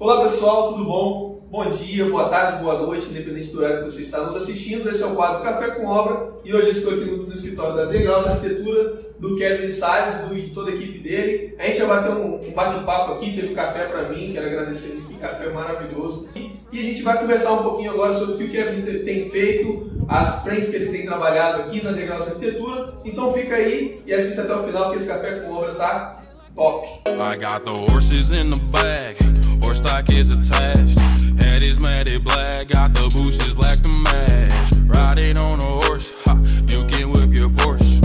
Olá pessoal, tudo bom? Bom dia, boa tarde, boa noite, independente do horário que você está nos assistindo. Esse é o quadro Café com Obra e hoje eu estou aqui no, no escritório da Degraus Arquitetura, do Kevin Salles do, de toda a equipe dele. A gente vai bater um, um bate-papo aqui, teve um café para mim, quero agradecer que café maravilhoso. E, e, a gente vai conversar um pouquinho agora sobre o que o Kevin tem feito, as frentes que eles têm trabalhado aqui na Degraus Arquitetura. Então fica aí e assista até o final que esse Café com Obra tá top. I got the horses in the bag, horse stock is attached. Head is matted black, got the bushes black to match. Riding on a horse, ha, you can whip your Porsche.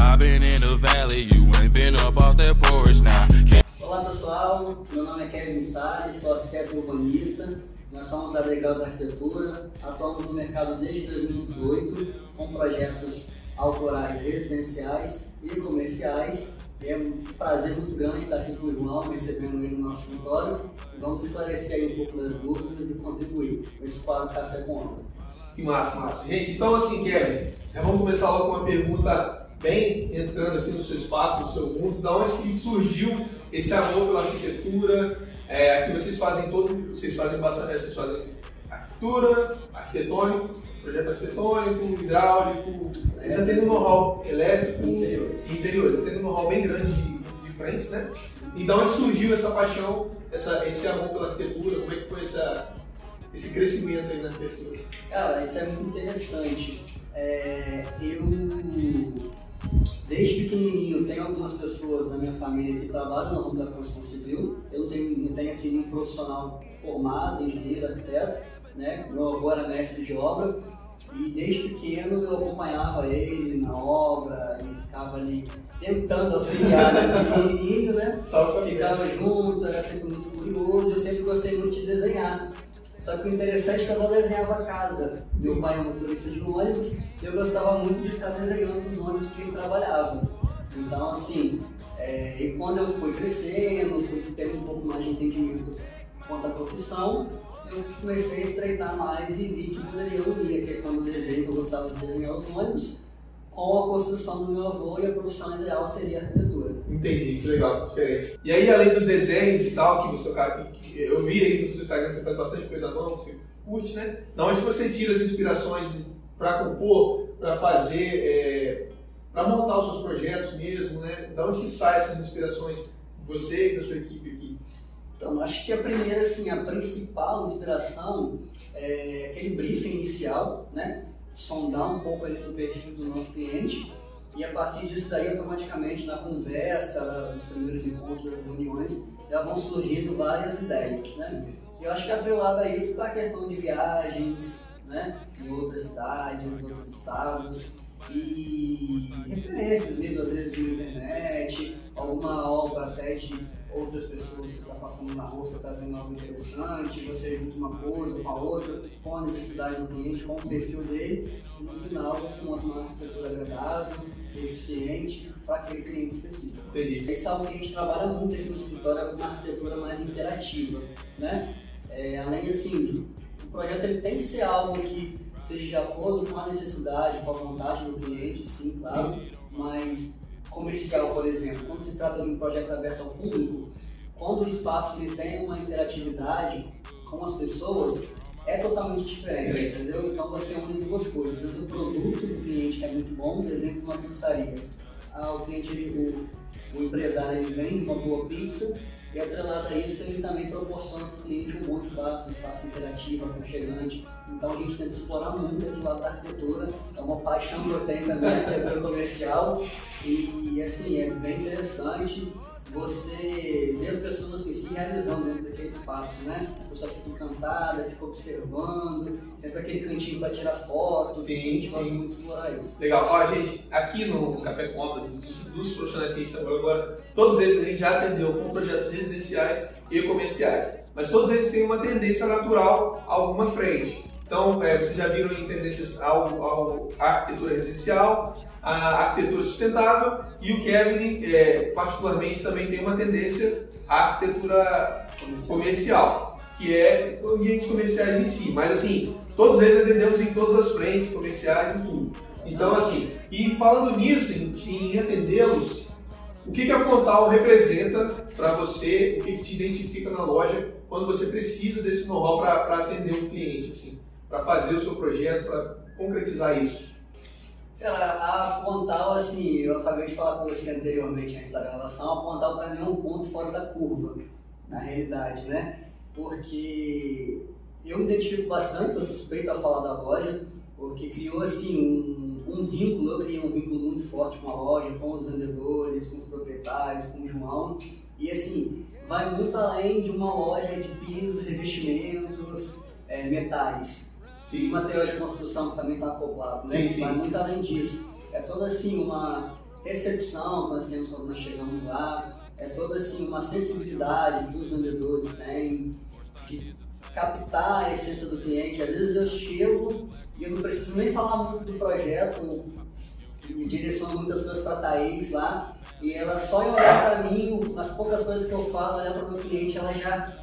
I've been in the valley, you ain't been up off that porch now. Olá pessoal, meu nome é Kevin Salles, sou arquiteto urbanista. Nós somos da Degraus Arquitetura, atuamos no mercado desde 2018 com projetos autorais residenciais e comerciais é um prazer muito grande estar aqui com o João, recebendo ele no nosso escritório. Vamos esclarecer aí um pouco das dúvidas e contribuir com esse quadro Café com Obra. Que massa, massa. Gente, então assim, Kevin, vamos começar logo com uma pergunta bem entrando aqui no seu espaço, no seu mundo. Da onde que surgiu esse amor pela arquitetura? É, aqui vocês fazem todo, vocês fazem bastante, vocês fazem arquitetura, arquitetônico, projeto arquitetônico, hidráulico, eles já têm um know-how elétrico e interiores. interiores, já têm um know-how bem grande de, de frentes, né? Então onde surgiu essa paixão, essa, esse amor pela arquitetura, como é que foi essa, esse crescimento aí na arquitetura? Cara, isso é muito interessante. É, eu, desde pequenininho, tenho algumas pessoas na minha família que trabalham no ramo da construção civil. Eu tenho, não tenho assim, um profissional formado, engenheiro, arquiteto, né? Meu avô era mestre de obra e desde pequeno eu acompanhava ele na obra e ficava ali tentando auxiliar né? pequenininho, né? Só ficava junto, era sempre muito curioso, eu sempre gostei muito de desenhar. Só que o interessante é que eu não desenhava casa. Meu pai é um motorista de ônibus e eu gostava muito de ficar desenhando os ônibus que ele trabalhava. Então, assim, é, e quando eu fui crescendo, fui tendo um pouco mais de entendimento quanto à profissão, eu comecei a estreitar mais e vi que poderia unir a questão do desenho, que eu gostava de desenhar os ônibus, com a construção do meu avô e a profissão ideal seria arquitetura. Entendi, que legal, diferente. E aí, além dos desenhos e tal, que você, cara, que eu vi aí no seu Instagram, você faz bastante coisa nova, você curte, né? Da onde você tira as inspirações para compor, para fazer, é, para montar os seus projetos mesmo, né? Da onde que saem essas inspirações, você e da sua equipe aqui? Então, acho que a primeira, assim, a principal inspiração é aquele briefing inicial, né? Sondar um pouco ali do perfil do nosso cliente e a partir disso daí, automaticamente, na conversa, nos primeiros encontros, nas reuniões, já vão surgindo várias ideias, né? E eu acho que atrelado a isso está a questão de viagens, né? Em outras cidades, em outros estados, e referências mesmo, às vezes, de internet, alguma obra até de outras pessoas que estão tá passando na rua, você está vendo algo interessante, você junta uma coisa com a outra, com a necessidade do cliente, com o perfil dele, e no final você monta uma arquitetura agradável, eficiente para aquele cliente específico. Entendi. Isso é algo que a gente trabalha muito aqui no escritório, é uma arquitetura mais interativa, né? É, além assim, o projeto ele tem que ser algo que seja de acordo com a necessidade, com a vontade do cliente, sim, claro, sim. mas comercial, por exemplo, quando se trata de um projeto aberto ao público, quando o espaço ele tem uma interatividade com as pessoas, é totalmente diferente, entendeu? Então você une duas coisas. O produto do cliente que é muito bom, por exemplo, uma pizzaria. Ah, o cliente, o, o empresário, ele vende uma boa pizza, e atrelado a isso, ele também proporciona para o cliente um bom espaço, um espaço interativo, aconchegante. Então a gente tenta explorar muito esse lado da arquitetura. É uma paixão que eu tenho também, arquitetura comercial. E assim, é bem interessante você ver as pessoas assim, se realizando dentro daquele espaço, né? A pessoa fica encantada, fica observando, sempre aquele cantinho para tirar foto. Sim, a gente sim. gosta muito de explorar isso. Legal. Ó, gente, aqui no Café com dos, dos profissionais que a gente trabalhou agora, todos eles a gente já atendeu com projetos residenciais e comerciais. Mas todos eles têm uma tendência natural a alguma frente. Então, é, vocês já viram em tendências ao, ao, à arquitetura residencial, à arquitetura sustentável e o Kevin, é, particularmente, também tem uma tendência à arquitetura comercial, que é ambientes comerciais em si. Mas, assim, todos eles atendemos em todas as frentes comerciais e tudo. Então, assim, e falando nisso, em, em atendê-los, o que, que a Pontal representa para você, o que, que te identifica na loja quando você precisa desse know-how para atender um cliente, assim, para fazer o seu projeto, para concretizar isso? Cara, a Pontal, assim, eu acabei de falar com você anteriormente antes da gravação, a Pontal para mim é um ponto fora da curva, na realidade, né? Porque eu me identifico bastante, sou suspeito a falar da loja, porque criou, assim, um, um vínculo, eu criei um vínculo muito forte com a loja, com os vendedores, com os proprietários, com o João, e assim, vai muito além de uma loja de pisos, revestimentos, é, metais. Sim. E material de construção que também está acoplado, né? Sim, sim. Vai muito além disso. É toda assim uma recepção que nós temos quando nós chegamos lá, é toda assim uma sensibilidade que os vendedores têm de captar a essência do cliente. Às vezes eu chego e eu não preciso nem falar muito do projeto, me direciono muitas coisas para a Thaís lá, e ela só em olhar para mim, nas poucas coisas que eu falo, olhar para o meu cliente, ela já,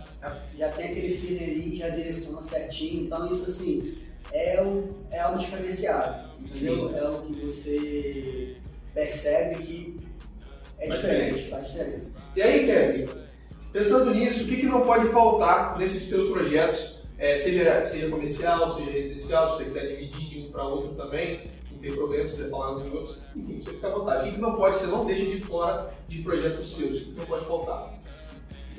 já tem aquele feeling ali, já direciona certinho. Então isso assim, é, um, é algo diferenciado, entendeu? Sim. É algo que você percebe que é diferente, faz diferença. E aí, Kevin, pensando nisso, o que, que não pode faltar nesses seus projetos? É, seja, seja comercial, seja residencial, se você quiser dividir de um para outro também, não tem problema, se você falar dos outros, enfim, você fica à vontade. O que não pode, você não deixa de fora de projetos seus, o que não pode faltar?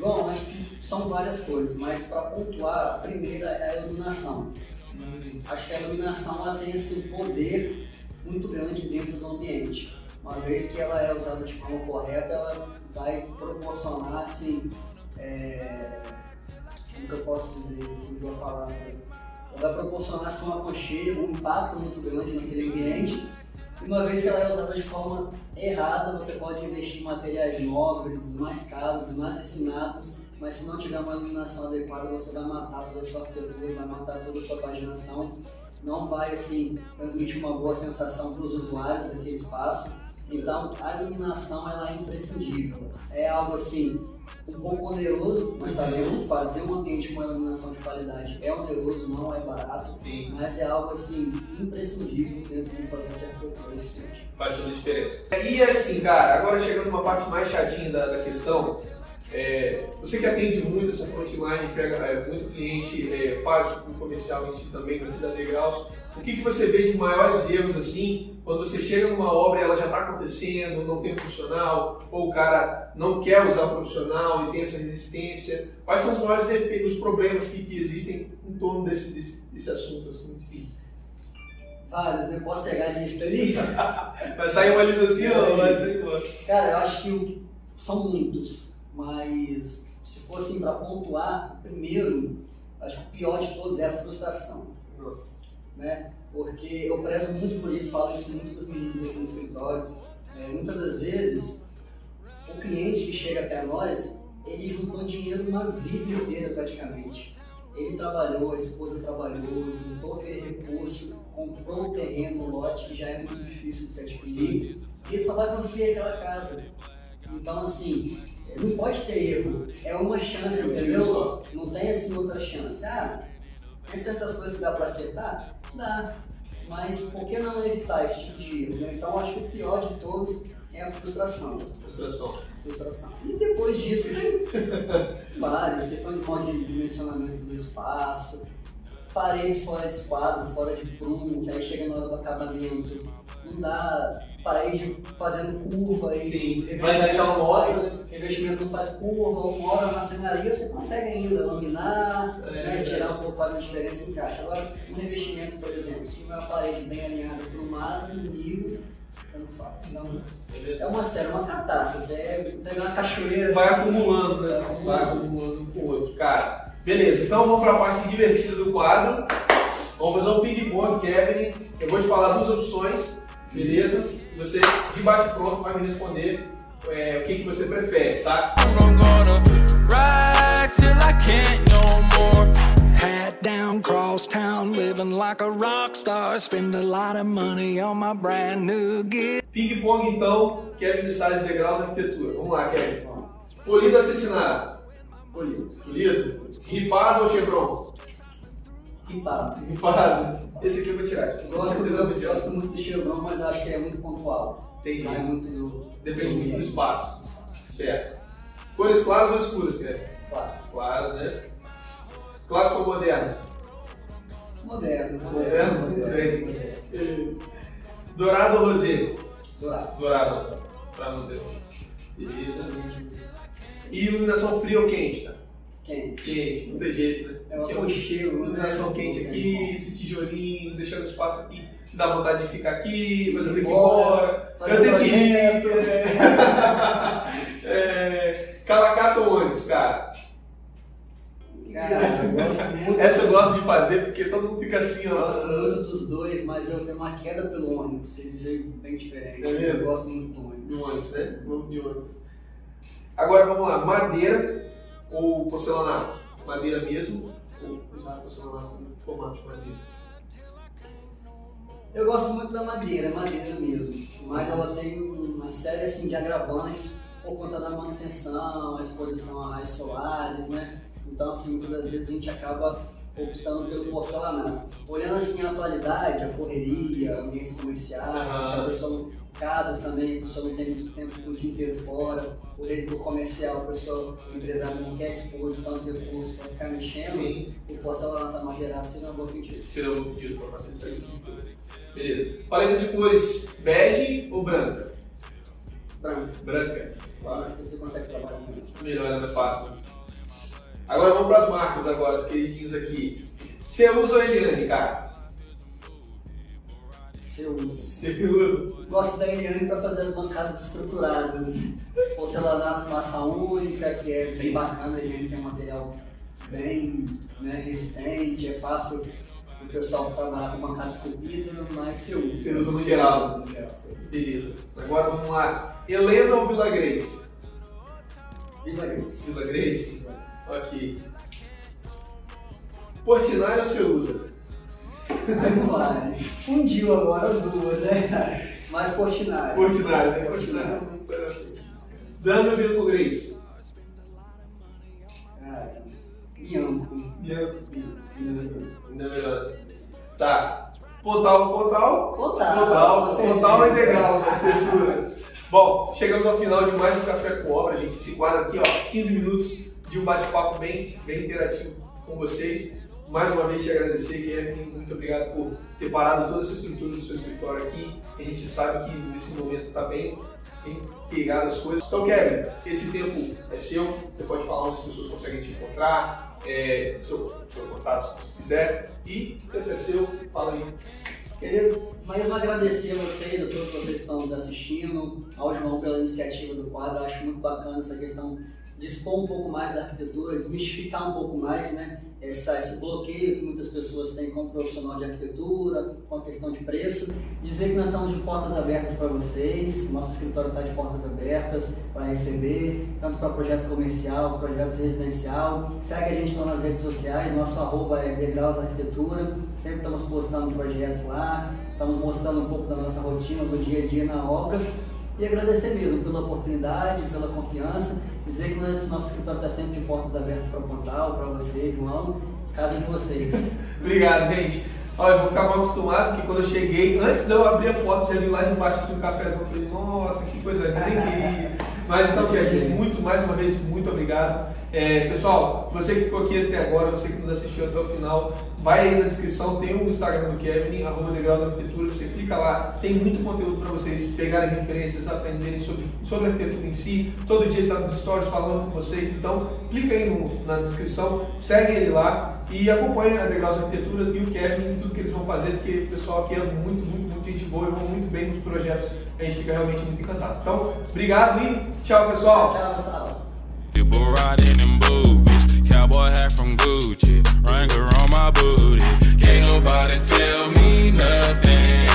João, acho que são várias coisas, mas para pontuar, a primeira é a iluminação. Acho que a iluminação ela tem esse poder muito grande dentro do ambiente. Uma vez que ela é usada de forma correta, ela vai proporcionar, assim, é... como que eu posso dizer, fugiu a palavra, vai proporcionar assim, um aconchego, um impacto muito grande naquele ambiente. Uma vez que ela é usada de forma errada, você pode investir em materiais nobres, mais caros, mais refinados, mas se não tiver uma iluminação adequada, você vai matar toda a sua arquitetura, vai matar toda a sua paginação, não vai assim transmitir uma boa sensação para os usuários daquele espaço. Então, a iluminação ela é imprescindível. É algo assim um pouco oneroso, mas sabemos fazer um ambiente com iluminação de qualidade é oneroso, não é barato, Sim. mas é algo assim imprescindível dentro de um projeto de arquitetura eficiente. Faz toda a diferença. E assim, cara, agora chegando numa parte mais chatinha da, da questão, é, você que atende muito essa frontline, pega é, muito cliente, é, faz o comercial em si também, dentro da Degraus, o que, que você vê de maiores erros assim, quando você chega numa obra e ela já está acontecendo, não tem profissional, ou o cara não quer usar o profissional e tem essa resistência? Quais são os maiores defeitos, os problemas que, que existem em torno desse, desse, desse assunto assim, em si? Vários, né? Posso pegar a lista ali? vai sair uma lista assim ou vai ter Cara, eu acho que são muitos, mas se fosse para pontuar, primeiro, acho que o pior de todos é a frustração. Nossa né? Porque eu prezo muito por isso, falo isso muito com os meninos aqui no escritório. É, muitas das vezes, o cliente que chega até nós, ele juntou dinheiro uma vida inteira praticamente. Ele trabalhou, a esposa trabalhou, juntou aquele recurso, comprou um terreno, um lote que já é muito difícil de ser adquirido, e ele só vai conseguir aquela casa. Então, assim, não pode ter erro. É uma chance, entendeu? Não tem assim outra chance. Ah, tem certas coisas que dá para acertar? Dá. Mas por que não evitar esse tipo de erro? Né? Então acho que o pior de todos é a frustração. Frustração. Frustração. E depois disso, várias questões de dimensionamento do espaço, paredes fora de esquadro, fora de prumo, que aí chega na hora do acabamento, não dá parede fazendo curva e Sim, vai deixar uma hora. Investimento não faz curva, uma hora na cenaria você consegue ainda laminar, é, né, tirar um pouco faz a diferença em caixa. Agora, um investimento, por exemplo, se uma parede bem alinhada para o mar, no nível, não faz. Então, é uma série, uma catástrofe. É uma cachoeira. Vai assim, acumulando, né? Vai, vai acumulando um com o outro. Cara, beleza, então vamos para a parte divertida do quadro. Vamos fazer um ping-pong, Kevin. Eu vou te falar duas opções, beleza? Você, de bate pronto, vai me responder é, o que, que você prefere, tá? Down, cross town, living like a rock star. Spend a lot of money on my brand new gear. Ping pong então, Kevin de Salles Degraus Arquitetura. Vamos lá, Kevin. Polido acetinado. Polido. Polido. Ripado ou chevron? Ripado. Ripado. Esse aqui eu vou tirar. Gosto, eu gosto muito de chevron, mas acho que é muito pontual. Entendi. Vai muito do... Depende muito do espaço. Certo. Cores claras ou escuras, Kevin? Claras. Claras, né? Clássico ou moderno? Moderno. Moderno? Muito bem. Dourado ou rosé? Dourado. Dourado. Pra não ter. Beleza. E iluminação fria ou quente, cara? Quente. Quente, não tem jeito, né? É um Que aconchego, né? Iluminação quente aqui, esse tijolinho, deixando espaço aqui, dá vontade de ficar aqui, mas eu tenho que ir Embora, Eu tenho que ir. É, Calacata ou ônibus, cara? Cara, eu gosto muito. Essa eu gosto de fazer porque todo mundo fica assim, Eu ó. gosto muito dos dois, mas eu tenho uma queda pelo ônibus, ele veio bem diferente. É mesmo? Eu gosto muito do ônibus. No ônibus, né? Vamos de ônibus. Agora vamos lá, madeira ou porcelanato? Madeira mesmo Eu gosto muito da madeira, madeira mesmo. Mas ela tem uma série assim, de agravantes por conta da manutenção, a exposição a raios solares, né? Então, assim, muitas das vezes a gente acaba optando pelo porcelanato. Olhando assim a atualidade, a correria, ambientes comerciais, Aham. a pessoa, casas também, a pessoa não tem muito tempo o dia inteiro fora, o risco comercial, a pessoa, o empresário não quer dispor de tanto recurso para ficar mexendo, Sim. o porcelanato amadeirado seria uma boa pedida. Seria o pedido para facilitar isso. Beleza. Paleta de cores, bege ou branca? Branco. Branca. Claro que você consegue trabalhar muito. Melhor, é mais fácil. Agora vamos para as marcas agora, as queridinhas aqui. Você usa ou Eliane, cara? Seu Você usa. Gosto da Eliane para fazer as bancadas estruturadas. Porcelanato massa única, que é bem bacana, a Eliane tem um material bem né, resistente, é fácil o pessoal trabalhar com bancada esculpida, mas se usa. Você usa no geral. No geral, você. Beleza. Agora vamos lá. Helena ou Vila Grace? Viva Deus. Vila Grace? Ok. Portinari ou usa? Não vai. Fundiu agora as duas, né? Mais Portinari. Portinari, né? Portinari. Dama Bianco Grace? Cara, Bianco. Bianco. Tá. Pontal, pontal. Pontal. Pontal, com certeza. pontal degraus, arquitetura. Bom, chegamos ao final de mais um Café com Obra, gente. Se guarda aqui, ó, 15 minutos de um bate-papo bem, bem interativo com vocês. Mais uma vez te agradecer, Guilherme. Muito obrigado por ter parado toda essa estrutura do seu escritório aqui. A gente sabe que nesse momento está bem, bem pegado as coisas. Então, Kevin, esse tempo é seu. Você pode falar onde as pessoas conseguem te encontrar, é, seu, seu contato se você quiser. E o tempo é seu. Fala aí. Queria mais agradecer a vocês, a todos vocês que estão nos assistindo, ao João pela iniciativa do quadro. Eu acho muito bacana essa questão de expor um pouco mais da arquitetura, desmistificar um pouco mais né, essa, esse bloqueio que muitas pessoas têm com o profissional de arquitetura, com a questão de preço. Dizer que nós estamos de portas abertas para vocês, nosso escritório está de portas abertas para receber, tanto para projeto comercial, projeto residencial. Segue a gente lá nas redes sociais, nosso arroba é Degraus Arquitetura, sempre estamos postando projetos lá, estamos mostrando um pouco da nossa rotina, do dia a dia na obra. E agradecer mesmo pela oportunidade, pela confiança, dizer que nós, nosso escritório está sempre de portas abertas para o Pontal, para você, João, casa de vocês. Obrigado, gente. Olha, eu vou ficar mal acostumado que quando eu cheguei, antes de eu abrir a porta, já vi lá de baixo assim, um cafezão. Eu falei, nossa, que coisa linda, tem que ir. Mas então, Kevin, muito, mais uma vez, muito obrigado. É, pessoal, você que ficou aqui até agora, você que nos assistiu até o final, vai aí na descrição, tem o Instagram do Kevin, arroba Degraus Arquitetura, você clica lá, tem muito conteúdo para vocês pegarem referências, aprenderem sobre, sobre a arquitetura em si. Todo dia ele está nos stories falando com vocês, então clica aí no- na descrição, segue ele lá e acompanhe a Degraus Arquitetura e o Kevin em tudo que eles vão fazer, porque o pessoal aqui é muito, muito, muito gente boa e vão muito bem nos projetos, a gente fica realmente muito encantado. Então, obrigado e tchau, pessoal! Tchau, pessoal. People riding in boobies. Cowboy hat from my booty. Can't nobody tell me nothing.